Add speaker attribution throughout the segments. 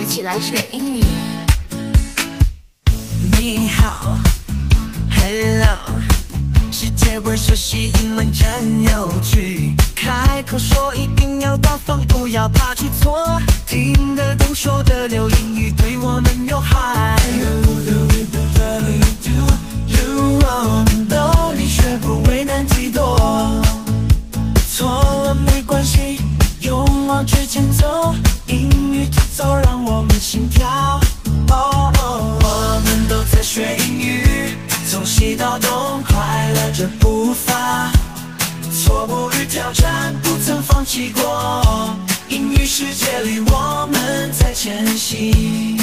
Speaker 1: 一起来学英语。
Speaker 2: 你好，Hello，世界不熟悉英文真有趣，开口说一定要大方，不要怕出错，听得懂说得溜，英语对我们有害。懂你学不为难几多，错了没关系，勇往直前，心跳。哦哦，我们都在学英语，从西到东，快乐着步伐，错误与挑战不曾放弃过，英语世界里我们在前行。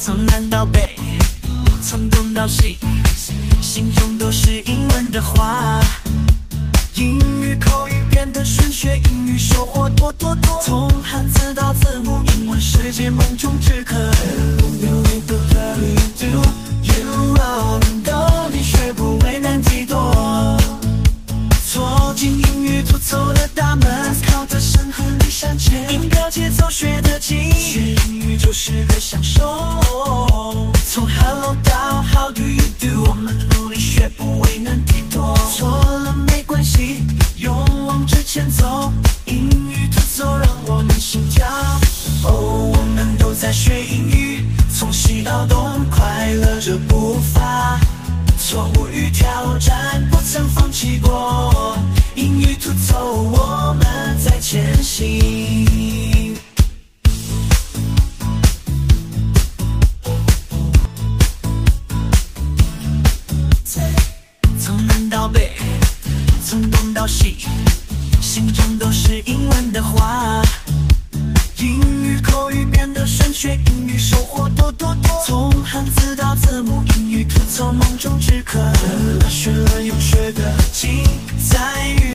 Speaker 2: 从南到北，从东到西，心中都是英的话。英语口语变得顺，学英语收获多多多。从汉字到字幕，英文世界梦中之客。懂你学不为难几多，错进英语突走的大门，靠着声和力向前。音标节奏学得精，学英语就是个享受。从 Hello 到 How do you do，我们努力学不为难前走，英语突走让我们心跳。哦，我们都在学英语，从西到东，快乐着步伐。错误与挑战不曾放弃过，英语突走，我们在前行。从南到北，从东到西，心中都是英文的话。英语口语变得顺，学英语收获多多多。从汉字到字母，英语吐槽梦中之客。学了又学的精，在于。